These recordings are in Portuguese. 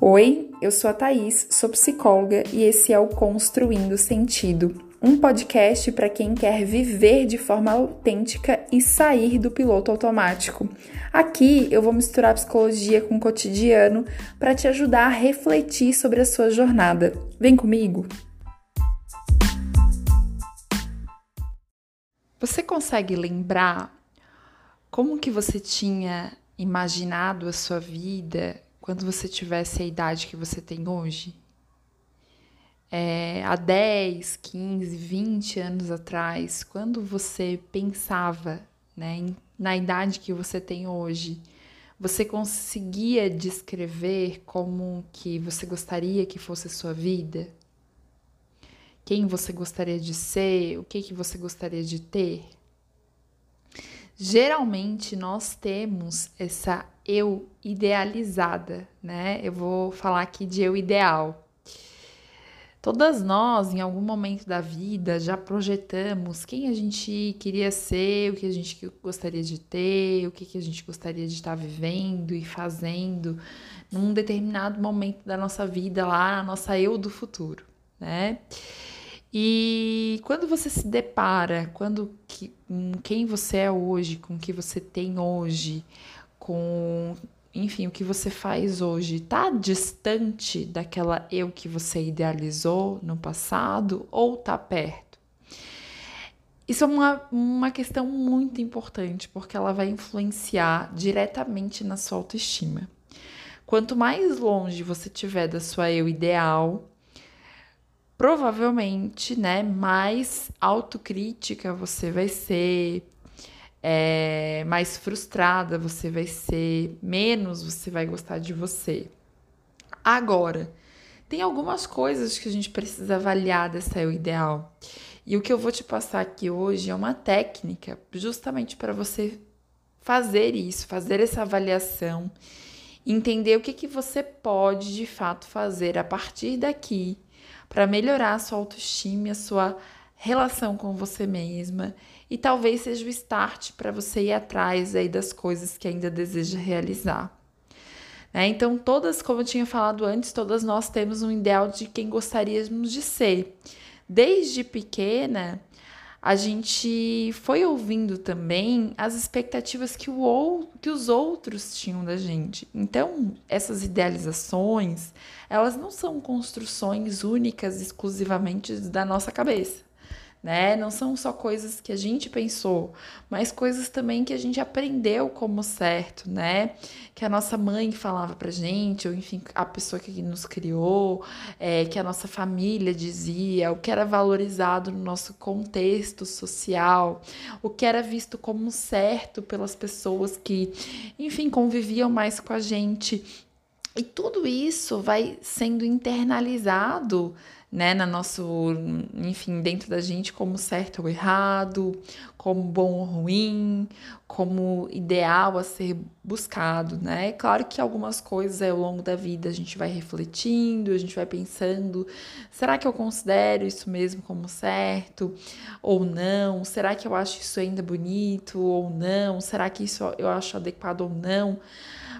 Oi, eu sou a Thaís, sou psicóloga e esse é o Construindo Sentido, um podcast para quem quer viver de forma autêntica e sair do piloto automático. Aqui eu vou misturar psicologia com o cotidiano para te ajudar a refletir sobre a sua jornada. Vem comigo! Você consegue lembrar como que você tinha imaginado a sua vida quando você tivesse a idade que você tem hoje? É, há 10, 15, 20 anos atrás, quando você pensava né, na idade que você tem hoje, você conseguia descrever como que você gostaria que fosse a sua vida? Quem você gostaria de ser? O que, que você gostaria de ter? Geralmente nós temos essa eu idealizada, né? Eu vou falar aqui de eu ideal. Todas nós, em algum momento da vida, já projetamos quem a gente queria ser, o que a gente gostaria de ter, o que, a gente gostaria de estar vivendo e fazendo num determinado momento da nossa vida, lá, a nossa eu do futuro, né? E quando você se depara, quando que, com quem você é hoje, com o que você tem hoje, com enfim, o que você faz hoje, tá distante daquela eu que você idealizou no passado ou tá perto? Isso é uma, uma questão muito importante, porque ela vai influenciar diretamente na sua autoestima. Quanto mais longe você tiver da sua eu ideal, provavelmente, né, mais autocrítica você vai ser, é, mais frustrada você vai ser, menos você vai gostar de você. Agora, tem algumas coisas que a gente precisa avaliar dessa eu ideal. E o que eu vou te passar aqui hoje é uma técnica justamente para você fazer isso, fazer essa avaliação, entender o que, que você pode de fato fazer a partir daqui para melhorar a sua autoestima, a sua relação com você mesma e talvez seja o start para você ir atrás aí das coisas que ainda deseja realizar. Né? Então, todas, como eu tinha falado antes, todas nós temos um ideal de quem gostaríamos de ser. Desde pequena, a gente foi ouvindo também as expectativas que, o, que os outros tinham da gente. Então, essas idealizações, elas não são construções únicas exclusivamente da nossa cabeça né? Não são só coisas que a gente pensou, mas coisas também que a gente aprendeu como certo, né? Que a nossa mãe falava pra gente, ou enfim, a pessoa que nos criou, é, que a nossa família dizia, o que era valorizado no nosso contexto social, o que era visto como certo pelas pessoas que, enfim, conviviam mais com a gente. E tudo isso vai sendo internalizado né, na nosso, enfim, dentro da gente como certo ou errado, como bom ou ruim, como ideal a ser buscado, né? É claro que algumas coisas ao longo da vida a gente vai refletindo, a gente vai pensando, será que eu considero isso mesmo como certo ou não? Será que eu acho isso ainda bonito ou não? Será que isso eu acho adequado ou não?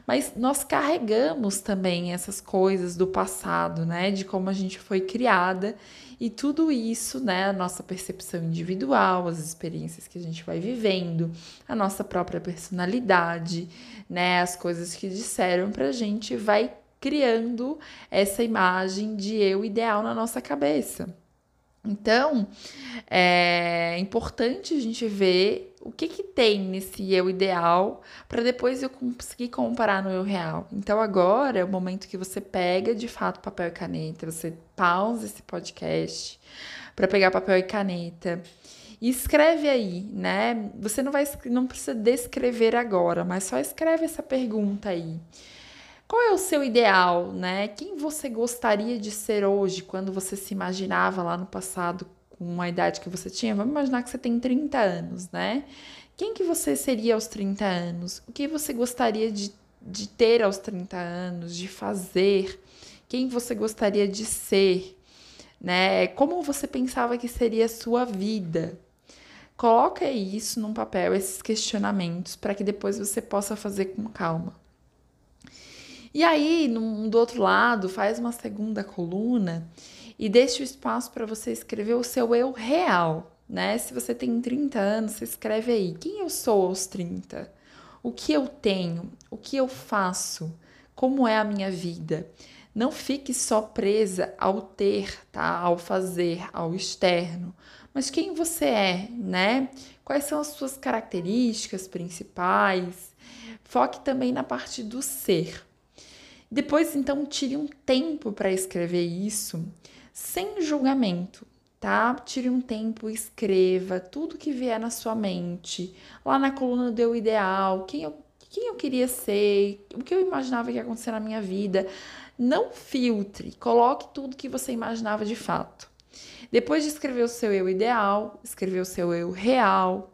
Mas nós carregamos também essas coisas do passado, né? De como a gente foi criada e tudo isso, né? A nossa percepção individual, as experiências que a gente vai vivendo, a nossa própria personalidade, né? As coisas que disseram pra gente vai criando essa imagem de eu ideal na nossa cabeça. Então, é importante a gente ver o que, que tem nesse eu ideal para depois eu conseguir comparar no eu real. Então, agora é o momento que você pega de fato papel e caneta, você pausa esse podcast para pegar papel e caneta e escreve aí, né? Você não vai não precisa descrever agora, mas só escreve essa pergunta aí. Qual é o seu ideal, né? Quem você gostaria de ser hoje quando você se imaginava lá no passado com a idade que você tinha? Vamos imaginar que você tem 30 anos, né? Quem que você seria aos 30 anos? O que você gostaria de, de ter aos 30 anos, de fazer? Quem você gostaria de ser? Né? Como você pensava que seria a sua vida? Coloca isso num papel, esses questionamentos, para que depois você possa fazer com calma. E aí, no, do outro lado, faz uma segunda coluna e deixa o espaço para você escrever o seu eu real, né? Se você tem 30 anos, você escreve aí: quem eu sou aos 30? O que eu tenho? O que eu faço? Como é a minha vida? Não fique só presa ao ter, tá? Ao fazer, ao externo, mas quem você é, né? Quais são as suas características principais? Foque também na parte do ser. Depois, então, tire um tempo para escrever isso sem julgamento, tá? Tire um tempo, escreva tudo que vier na sua mente. Lá na coluna do eu ideal, quem eu, quem eu queria ser, o que eu imaginava que ia acontecer na minha vida. Não filtre, coloque tudo que você imaginava de fato. Depois de escrever o seu eu ideal, escrever o seu eu real,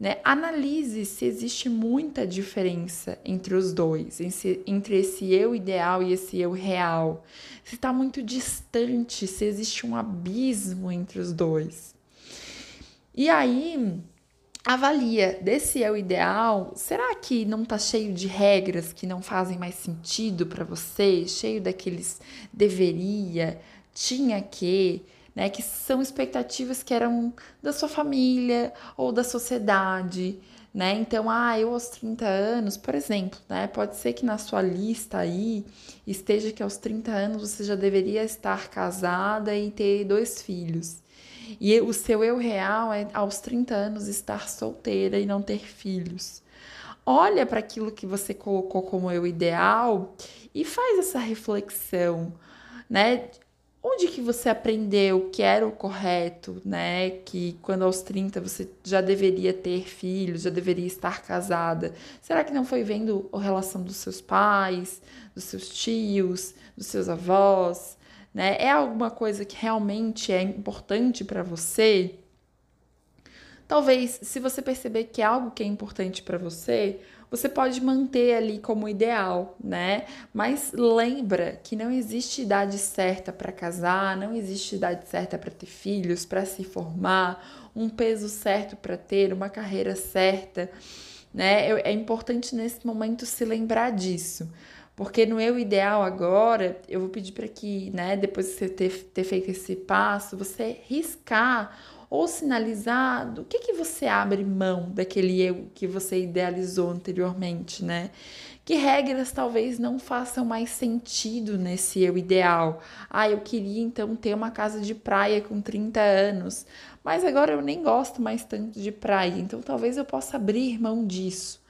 né? Analise se existe muita diferença entre os dois, entre esse eu ideal e esse eu real. Se está muito distante, se existe um abismo entre os dois. E aí, avalia desse eu ideal, será que não está cheio de regras que não fazem mais sentido para você, cheio daqueles deveria, tinha que, né, que são expectativas que eram da sua família ou da sociedade, né? Então, ah, eu aos 30 anos, por exemplo, né? Pode ser que na sua lista aí esteja que aos 30 anos você já deveria estar casada e ter dois filhos. E o seu eu real é aos 30 anos estar solteira e não ter filhos. Olha para aquilo que você colocou como eu ideal e faz essa reflexão, né? Onde que você aprendeu que era o correto, né? Que quando aos 30 você já deveria ter filhos, já deveria estar casada? Será que não foi vendo a relação dos seus pais, dos seus tios, dos seus avós? Né? É alguma coisa que realmente é importante para você? Talvez, se você perceber que é algo que é importante para você, você pode manter ali como ideal, né? Mas lembra que não existe idade certa para casar, não existe idade certa para ter filhos, para se formar, um peso certo para ter, uma carreira certa, né? É importante nesse momento se lembrar disso. Porque no eu ideal agora, eu vou pedir para que, né, depois de você ter, ter feito esse passo, você riscar ou sinalizar do que, que você abre mão daquele eu que você idealizou anteriormente, né? Que regras talvez não façam mais sentido nesse eu ideal. Ah, eu queria então ter uma casa de praia com 30 anos, mas agora eu nem gosto mais tanto de praia, então talvez eu possa abrir mão disso.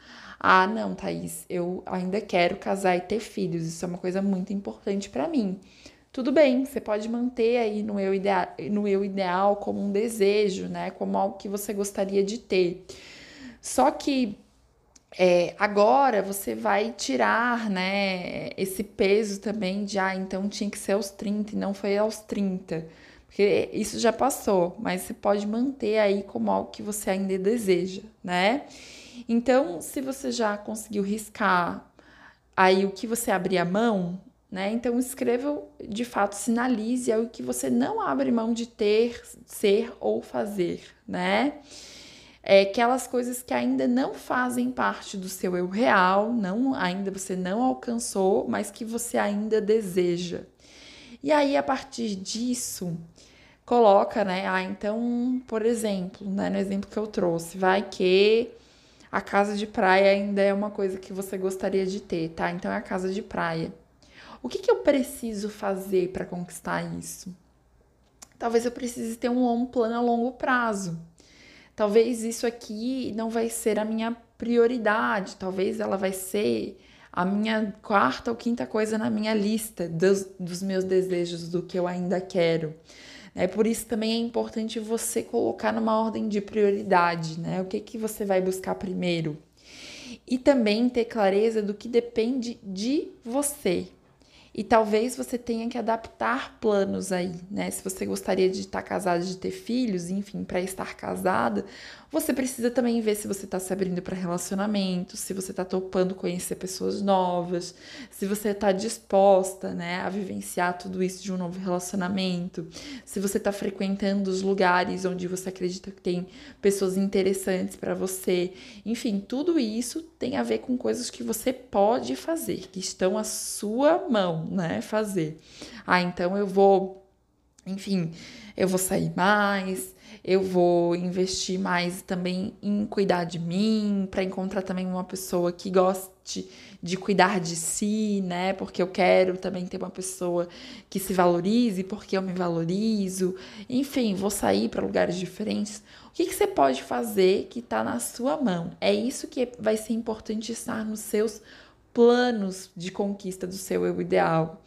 Ah, não, Thaís, eu ainda quero casar e ter filhos, isso é uma coisa muito importante para mim tudo bem, você pode manter aí no eu, ideal, no eu ideal como um desejo, né? Como algo que você gostaria de ter. Só que é, agora você vai tirar, né, esse peso também de, ah, então tinha que ser aos 30 e não foi aos 30. Porque isso já passou, mas você pode manter aí como algo que você ainda deseja, né? Então, se você já conseguiu riscar aí o que você abrir a mão, né? Então escreva, de fato, sinalize o que você não abre mão de ter, ser ou fazer, né? É aquelas coisas que ainda não fazem parte do seu eu real, não ainda você não alcançou, mas que você ainda deseja. E aí a partir disso, coloca, né? Ah, então, por exemplo, né, no exemplo que eu trouxe, vai que a casa de praia ainda é uma coisa que você gostaria de ter, tá? Então é a casa de praia. O que, que eu preciso fazer para conquistar isso? Talvez eu precise ter um plano a longo prazo. Talvez isso aqui não vai ser a minha prioridade, talvez ela vai ser a minha quarta ou quinta coisa na minha lista dos, dos meus desejos, do que eu ainda quero. É por isso também é importante você colocar numa ordem de prioridade, né? O que, que você vai buscar primeiro? E também ter clareza do que depende de você, E talvez você tenha que adaptar planos aí, né? Se você gostaria de estar casada, de ter filhos, enfim, para estar casada, você precisa também ver se você está se abrindo para relacionamento, se você está topando conhecer pessoas novas, se você está disposta, né, a vivenciar tudo isso de um novo relacionamento, se você está frequentando os lugares onde você acredita que tem pessoas interessantes para você. Enfim, tudo isso tem a ver com coisas que você pode fazer, que estão à sua mão, né? Fazer. Ah, então eu vou, enfim, eu vou sair mais, eu vou investir mais também em cuidar de mim, para encontrar também uma pessoa que goste de cuidar de si, né? Porque eu quero também ter uma pessoa que se valorize, porque eu me valorizo. Enfim, vou sair para lugares diferentes. O que, que você pode fazer que está na sua mão? É isso que vai ser importante estar nos seus planos de conquista do seu eu ideal.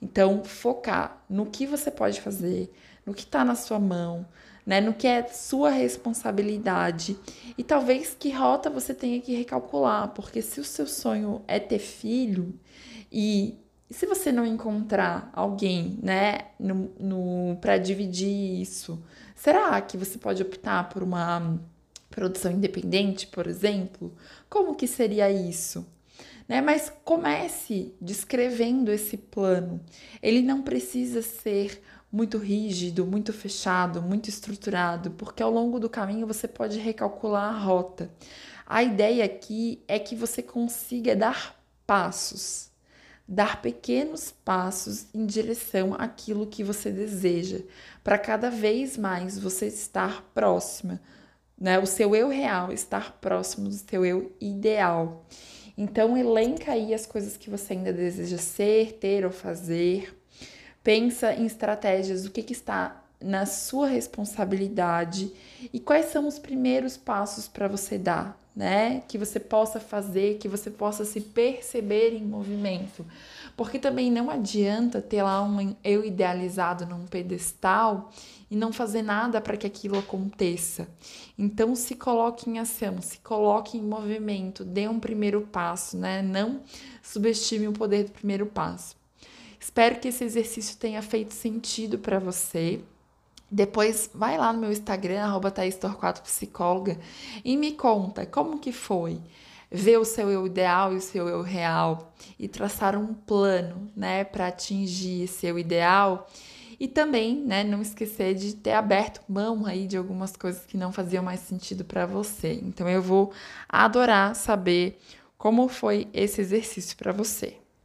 Então, focar no que você pode fazer, no que está na sua mão, né, no que é sua responsabilidade e talvez que rota você tenha que recalcular, porque se o seu sonho é ter filho e se você não encontrar alguém, né, no, no para dividir isso, será que você pode optar por uma produção independente, por exemplo? Como que seria isso? Né? Mas comece descrevendo esse plano. Ele não precisa ser muito rígido, muito fechado, muito estruturado, porque ao longo do caminho você pode recalcular a rota. A ideia aqui é que você consiga dar passos, dar pequenos passos em direção àquilo que você deseja, para cada vez mais você estar próxima, né? O seu eu real estar próximo do seu eu ideal. Então elenca aí as coisas que você ainda deseja ser, ter ou fazer. Pensa em estratégias, o que, que está na sua responsabilidade e quais são os primeiros passos para você dar, né? Que você possa fazer, que você possa se perceber em movimento. Porque também não adianta ter lá um eu idealizado num pedestal e não fazer nada para que aquilo aconteça. Então se coloque em ação, se coloque em movimento, dê um primeiro passo, né? Não subestime o poder do primeiro passo. Espero que esse exercício tenha feito sentido para você. Depois vai lá no meu Instagram, arroba psicóloga, e me conta como que foi ver o seu eu ideal e o seu eu real e traçar um plano, né, para atingir esse eu ideal. E também, né, não esquecer de ter aberto mão aí de algumas coisas que não faziam mais sentido para você. Então eu vou adorar saber como foi esse exercício para você.